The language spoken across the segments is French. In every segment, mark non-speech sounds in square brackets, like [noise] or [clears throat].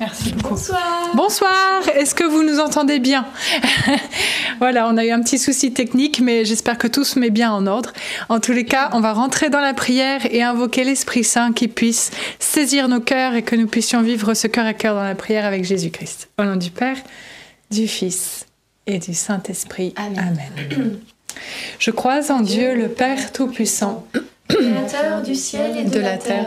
Merci beaucoup. Bonsoir. Bonsoir, est-ce que vous nous entendez bien? [laughs] Voilà, on a eu un petit souci technique, mais j'espère que tout se met bien en ordre. En tous les cas, on va rentrer dans la prière et invoquer l'Esprit Saint qui puisse saisir nos cœurs et que nous puissions vivre ce cœur à cœur dans la prière avec Jésus-Christ. Au nom du Père, du Fils et du Saint-Esprit. Amen. Je crois en Dieu, le Père Tout-Puissant, Créateur du ciel et de, de la terre,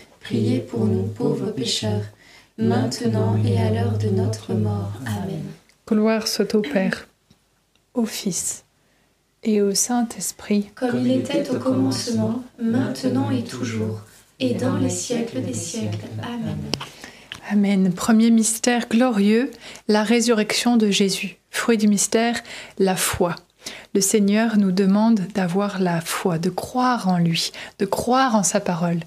priez pour nous pauvres pécheurs, maintenant et à l'heure de notre mort. Amen. Gloire soit au Père, au Fils et au Saint-Esprit. Comme il était au commencement, maintenant et toujours, et dans les siècles des siècles. Amen. Amen. Premier mystère glorieux, la résurrection de Jésus. Fruit du mystère, la foi. Le Seigneur nous demande d'avoir la foi, de croire en lui, de croire en sa parole.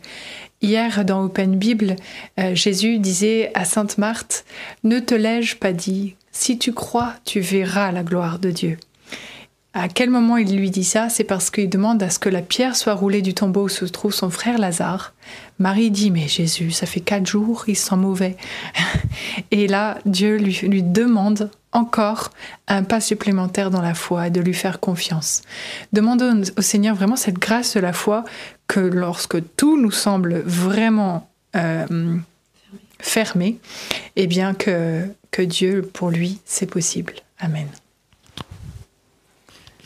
Hier, dans Open Bible, euh, Jésus disait à Sainte Marthe, Ne te l'ai-je pas dit, si tu crois, tu verras la gloire de Dieu. À quel moment il lui dit ça? C'est parce qu'il demande à ce que la pierre soit roulée du tombeau où se trouve son frère Lazare. Marie dit Mais Jésus, ça fait quatre jours, il sent mauvais. [laughs] Et là, Dieu lui, demande encore un pas supplémentaire dans la foi et de lui faire confiance. Demandons au Seigneur vraiment cette grâce de la foi que lorsque tout nous semble vraiment euh, fermé, eh bien que, que Dieu, pour lui, c'est possible. Amen.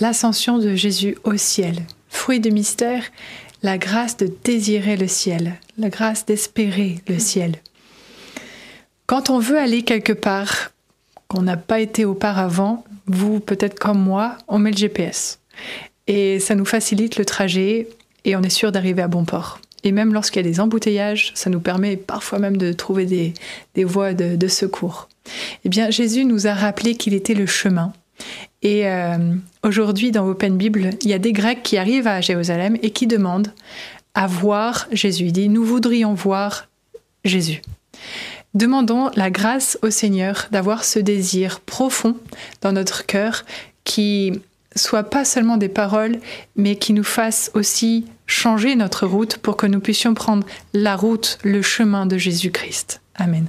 l'ascension de Jésus au ciel. Fruit du mystère, la grâce de désirer le ciel, la grâce d'espérer le ciel. Quand on veut aller quelque part qu'on n'a pas été auparavant, vous peut-être comme moi, on met le GPS. Et ça nous facilite le trajet et on est sûr d'arriver à bon port. Et même lorsqu'il y a des embouteillages, ça nous permet parfois même de trouver des, des voies de, de secours. Eh bien, Jésus nous a rappelé qu'il était le chemin. Et euh, aujourd'hui, dans Open Bible, il y a des Grecs qui arrivent à Jérusalem et qui demandent à voir Jésus. Il dit, nous voudrions voir Jésus. Demandons la grâce au Seigneur d'avoir ce désir profond dans notre cœur qui soit pas seulement des paroles, mais qui nous fasse aussi changer notre route pour que nous puissions prendre la route, le chemin de Jésus-Christ. Amen.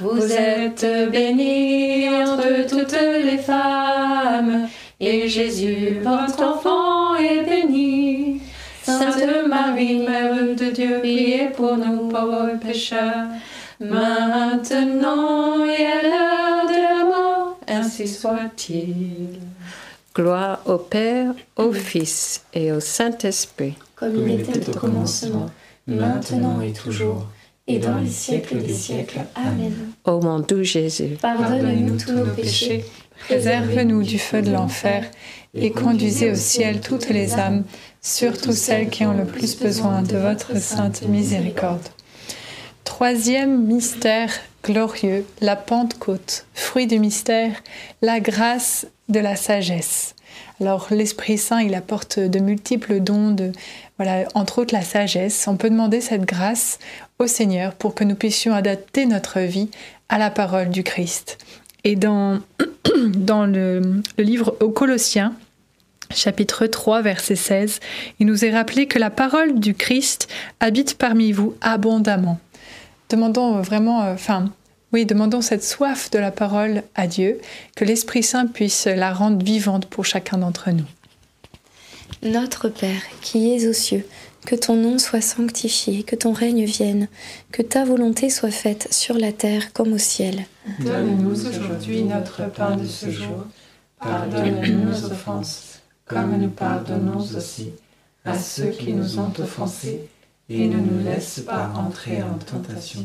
Vous êtes bénie entre toutes les femmes, et Jésus, votre enfant, est béni. Sainte Marie, Mère de Dieu, priez pour nous pauvres pécheurs, maintenant et à l'heure de la mort, ainsi soit-il. Gloire au Père, au Fils et au Saint-Esprit. Comme il était au commencement, maintenant et toujours, et dans les siècles des siècles. Amen. Ô mon doux Jésus, Pardonne-nous tous nos péchés, Préserve-nous du feu de l'enfer et conduisez au ciel toutes les âmes, surtout celles qui ont le plus besoin de votre sainte miséricorde. Troisième mystère glorieux, la Pentecôte. Fruit du mystère, la grâce de la sagesse. Alors l'Esprit Saint, il apporte de multiples dons, voilà, entre autres la sagesse. On peut demander cette grâce au Seigneur pour que nous puissions adapter notre vie à la parole du Christ. Et dans, [clears throat] dans le, le livre aux Colossiens, chapitre 3, verset 16, il nous est rappelé que la parole du Christ habite parmi vous abondamment. Demandons vraiment, euh, enfin, oui, demandons cette soif de la parole à Dieu, que l'Esprit Saint puisse la rendre vivante pour chacun d'entre nous. Notre Père, qui es aux cieux, que ton nom soit sanctifié, que ton règne vienne, que ta volonté soit faite sur la terre comme au ciel. Donne-nous aujourd'hui notre pain de ce jour. Pardonne-nous nos offenses, comme nous pardonnons aussi à ceux qui nous ont offensés. Et ne nous laisse pas entrer en tentation,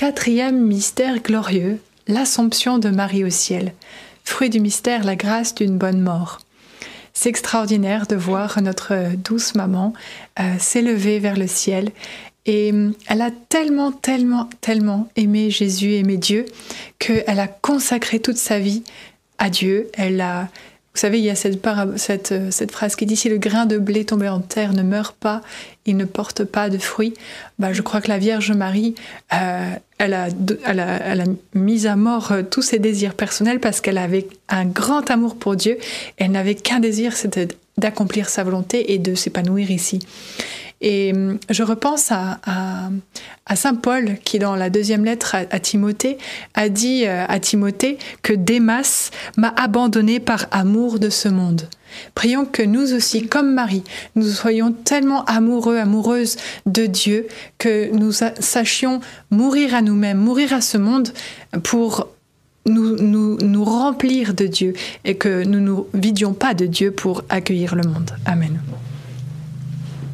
Quatrième mystère glorieux, l'Assomption de Marie au ciel. Fruit du mystère, la grâce d'une bonne mort. C'est extraordinaire de voir notre douce maman euh, s'élever vers le ciel. Et hum, elle a tellement, tellement, tellement aimé Jésus, aimé Dieu, qu'elle a consacré toute sa vie à Dieu. Elle a, vous savez, il y a euh, cette phrase qui dit si le grain de blé tombé en terre ne meurt pas, il ne porte pas de fruits. Bah, je crois que la Vierge Marie, euh, elle, a, mis à mort euh, tous ses désirs personnels parce qu'elle avait un grand amour pour Dieu. Elle n'avait qu'un désir, c'était d'accomplir sa volonté et de s'épanouir ici. Et hum, je repense à, Saint Paul qui, dans la deuxième lettre à, Timothée, a dit euh, à Timothée que Démas m'a abandonné par amour de ce monde. Prions que nous aussi, comme Marie, nous soyons tellement amoureux, amoureuses de Dieu, que nous sa- sachions mourir à nous-mêmes, mourir à ce monde pour nous, nous, nous remplir de Dieu et que nous ne nous vidions pas de Dieu pour accueillir le monde. Amen.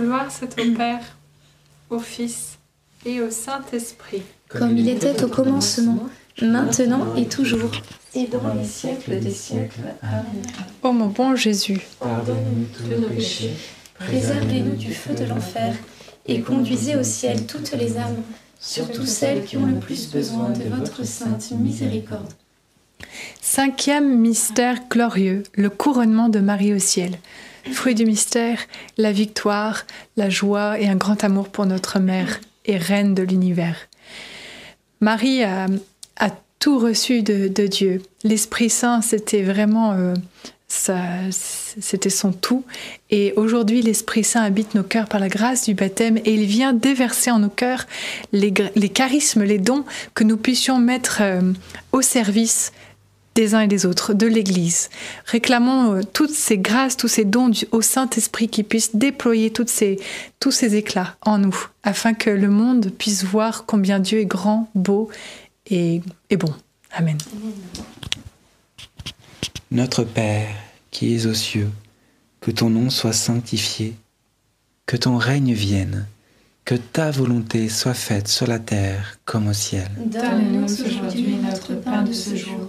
Gloire soit au Père, au Fils et au Saint-Esprit. Comme il était au commencement, maintenant et toujours, et dans les siècles des siècles. Amen. Ô mon bon Jésus, Pardonne-nous tous nos péchés, Préservez-nous du feu de l'enfer et conduisez au ciel toutes les âmes, surtout celles qui ont le plus besoin de votre sainte miséricorde. Cinquième mystère glorieux, le couronnement de Marie au ciel. Fruit du mystère, la victoire, la joie et un grand amour pour notre mère et reine de l'univers. Marie a, tout reçu de, Dieu. L'Esprit Saint, c'était vraiment euh, c'était son tout. Et aujourd'hui, l'Esprit Saint habite nos cœurs par la grâce du baptême et il vient déverser en nos cœurs les charismes, les dons que nous puissions mettre euh, au service des uns et des autres, de l'Église. Réclamons euh, toutes ces grâces, tous ces dons du- au Saint-Esprit qui puisse déployer toutes ces, tous ces éclats en nous, afin que le monde puisse voir combien Dieu est grand, beau et, et bon. Amen. Notre Père, qui es aux cieux, que ton nom soit sanctifié, que ton règne vienne, que ta volonté soit faite sur la terre comme au ciel. Donne-nous aujourd'hui notre pain de ce jour.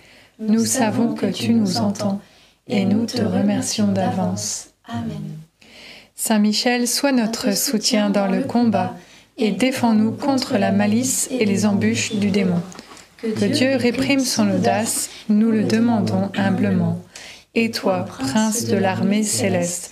Nous savons que tu nous entends et nous te remercions d'avance. Amen. Saint Michel, sois notre soutien dans le combat et défends-nous contre la malice et les embûches du démon. Que Dieu réprime son audace, nous le demandons humblement. Et toi, prince de l'armée céleste,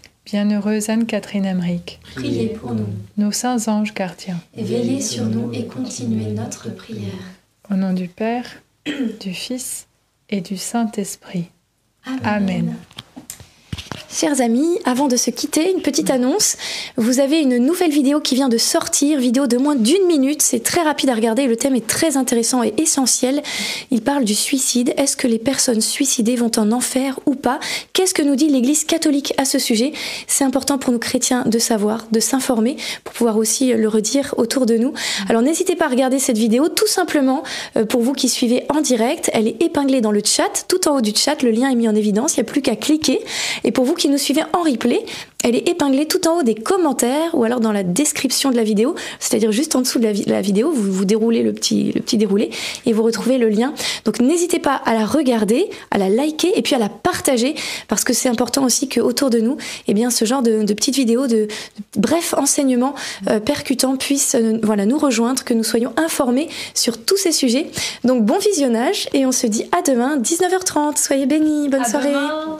Bienheureuse Anne-Catherine Emmerich, priez pour nous. nos saints anges gardiens, Veillez sur nous et continuez notre prière. au nom du Père, du Fils et du Saint-Esprit. Amen. Chers amis, avant de se quitter, une petite annonce. Vous avez une nouvelle vidéo qui vient de sortir, vidéo de moins d'une minute. C'est très rapide à regarder. Le thème est très intéressant et essentiel. Il parle du suicide. Est-ce que les personnes suicidées vont en enfer ou pas? Qu'est-ce que nous dit l'Église catholique à ce sujet? C'est important pour nous chrétiens de savoir, de s'informer, pour pouvoir aussi le redire autour de nous. Alors n'hésitez pas à regarder cette vidéo, tout simplement euh, pour vous qui suivez en direct. Elle est épinglée dans le chat, tout en haut du chat. Le lien est mis en évidence. Il n'y a plus qu'à cliquer. Et pour vous qui nous suivez en replay, elle est épinglée tout en haut des commentaires ou alors dans la description de la vidéo, c'est-à-dire juste en dessous de la, vi- la vidéo, vous, vous déroulez le petit, le petit déroulé et vous retrouvez le lien. Donc n'hésitez pas à la regarder, à la liker et puis à la partager parce que c'est important aussi que autour de nous, eh bien, ce genre de, de petites vidéos, de, de brefs enseignements euh, percutants puissent euh, voilà, nous rejoindre, que nous soyons informés sur tous ces sujets. Donc bon visionnage et on se dit à demain 19h30. Soyez bénis, bonne À soirée. demain.